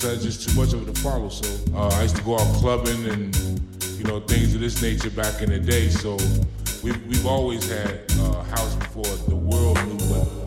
Sometimes just too much of it to follow. So uh, I used to go out clubbing and you know things of this nature back in the day. So we've, we've always had uh, house before the world knew better.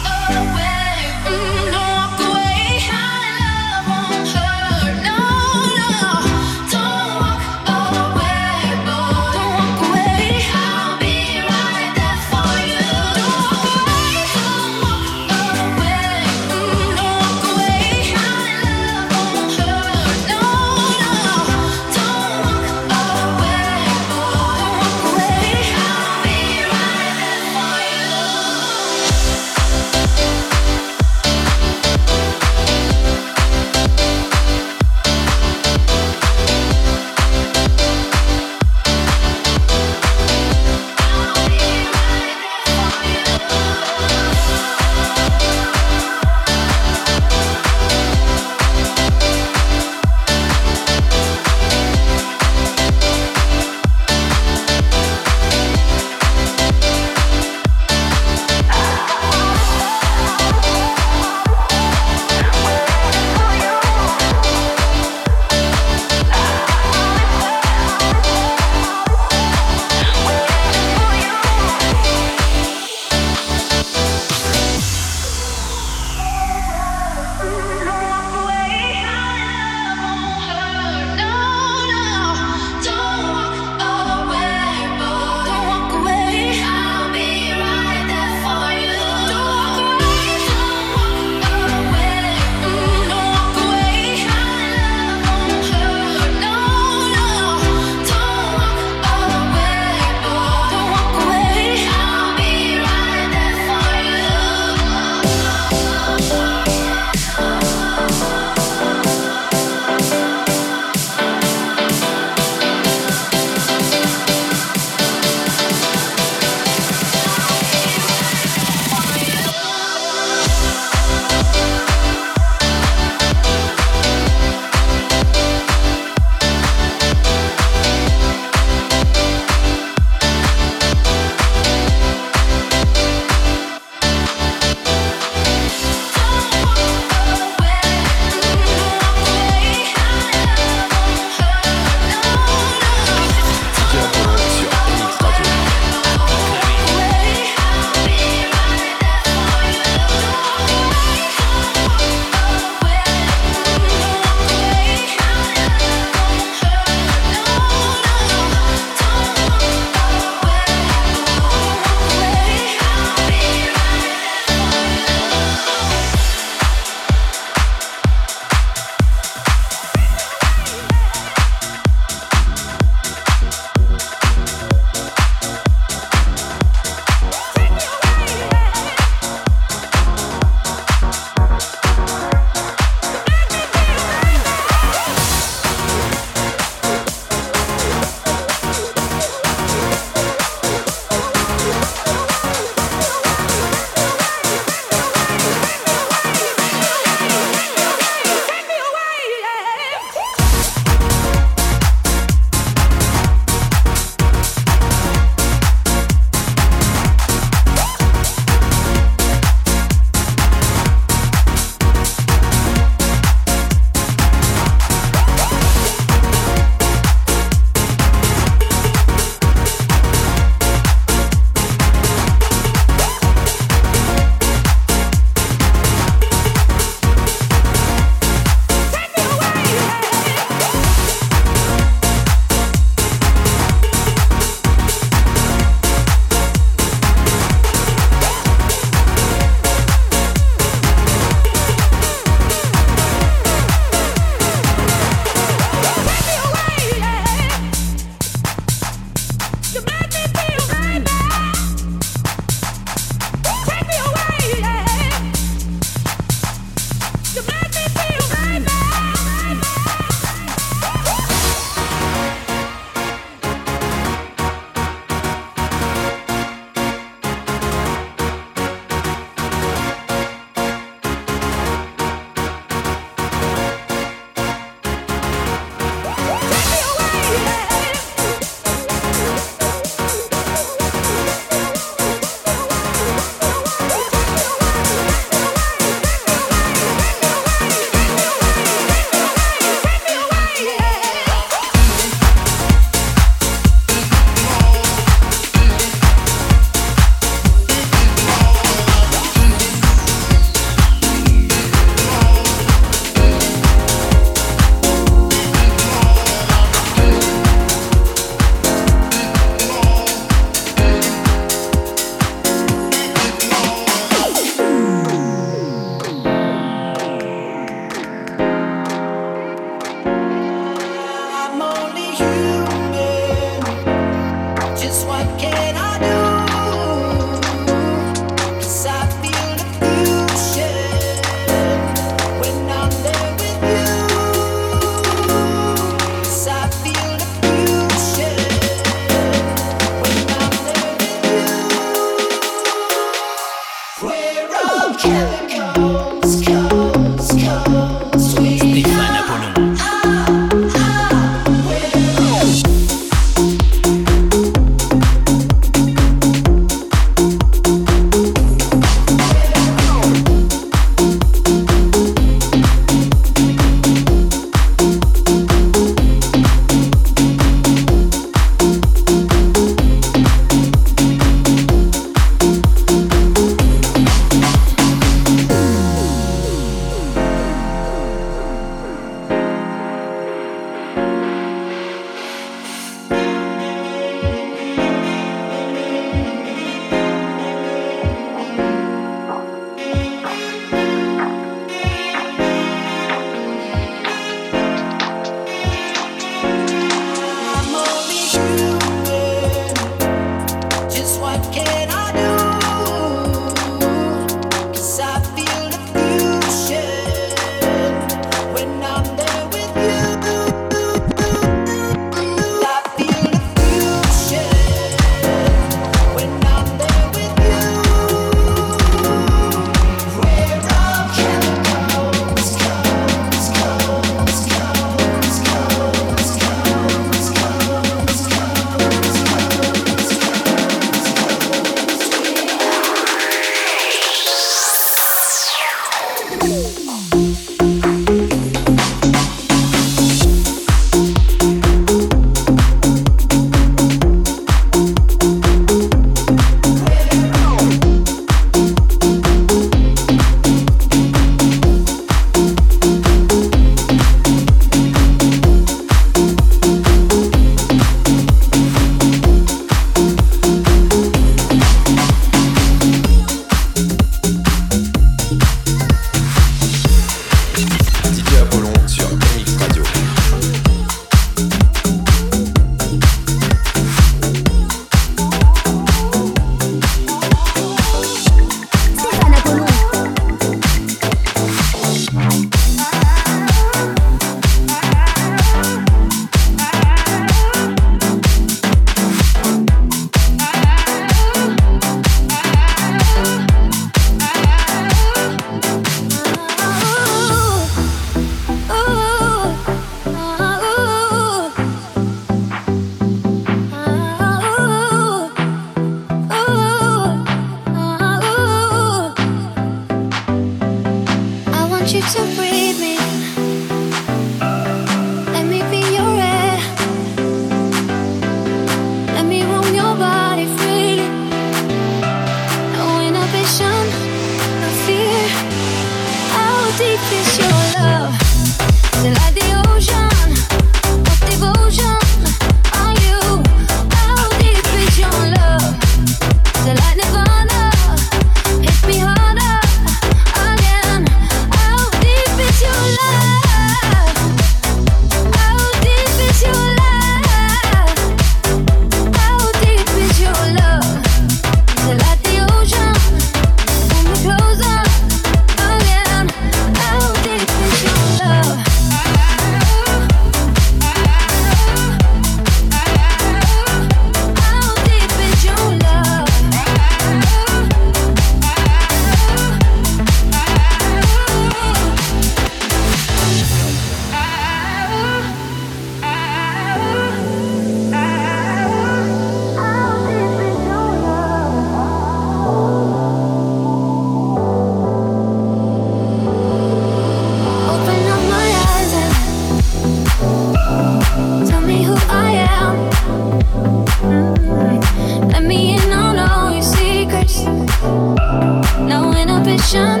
ocean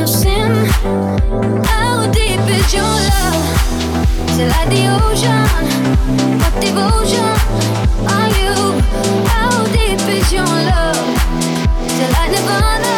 of sin. How deep is your love? Is it like the ocean? What devotion are you? How deep is your love? Is it like nirvana?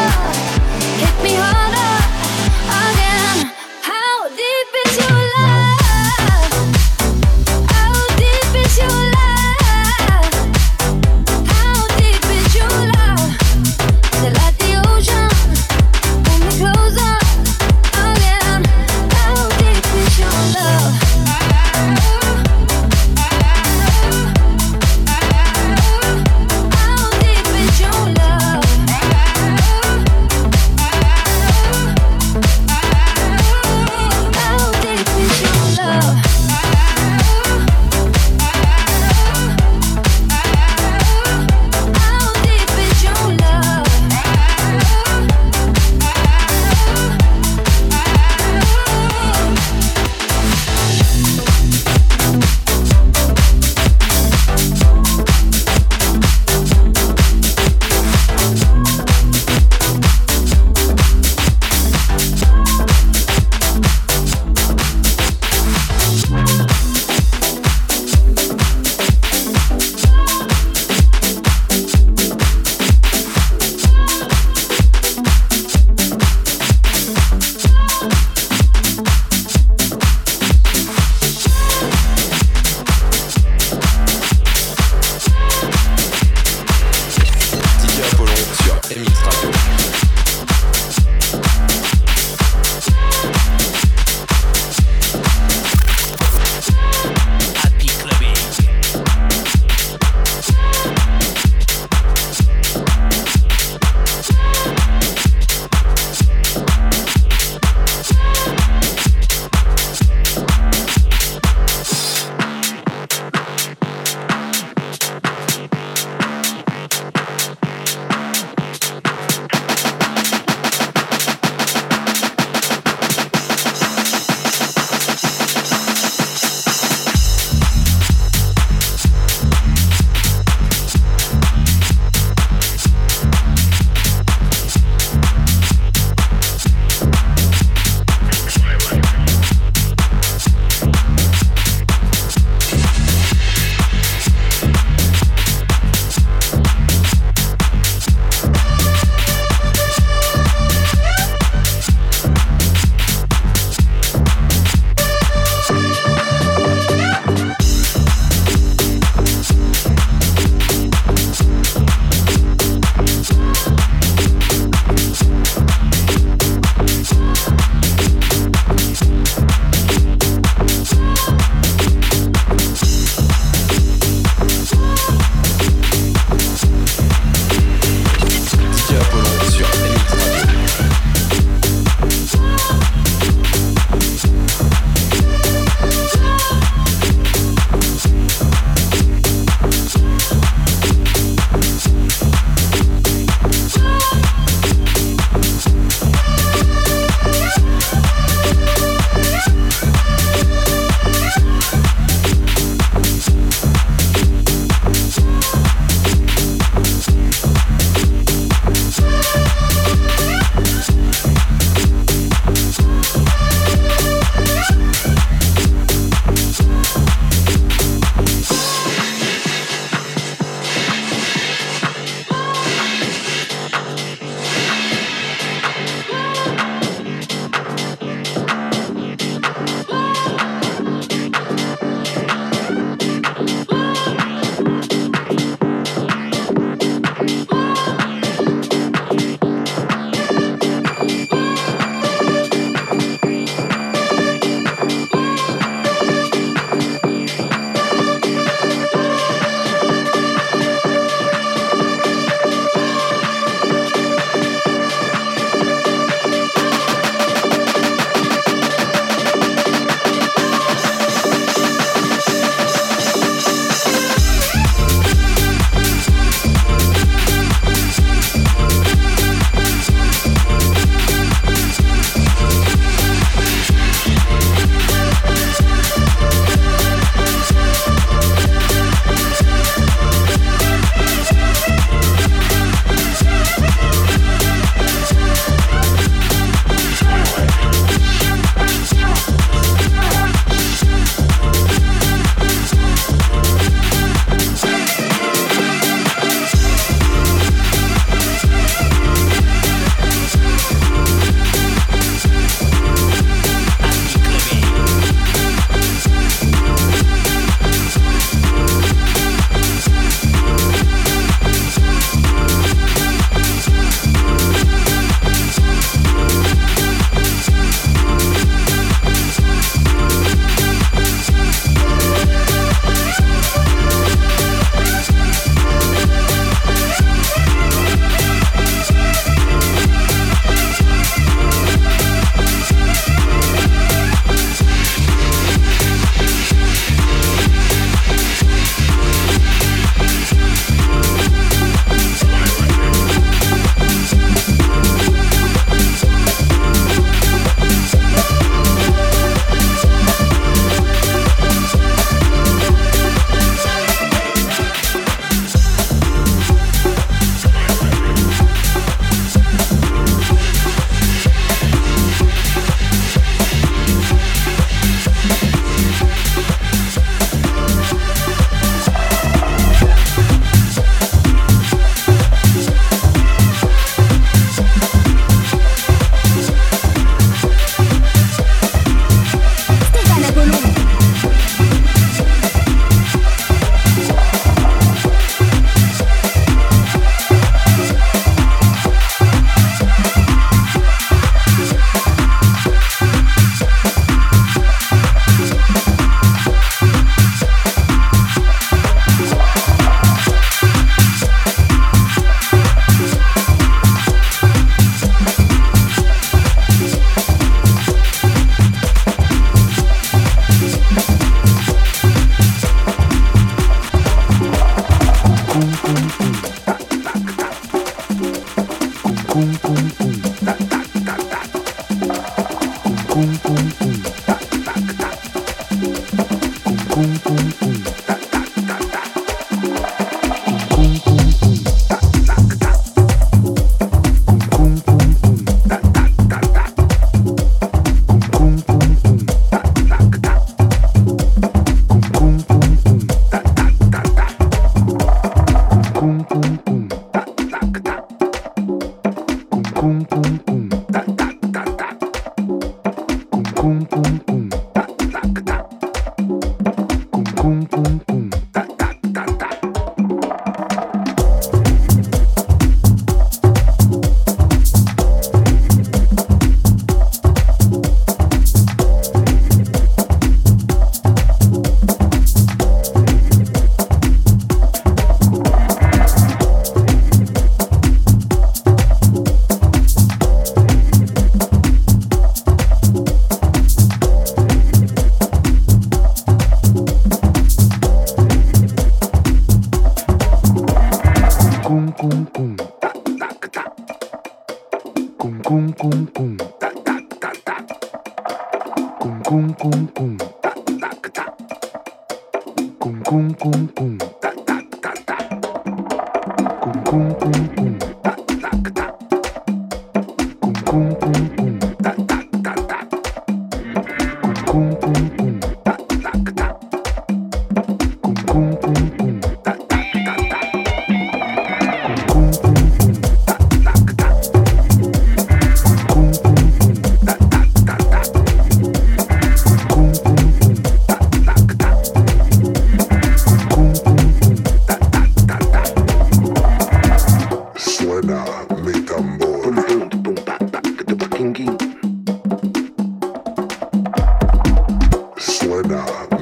Baby,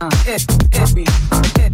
everywhere. Up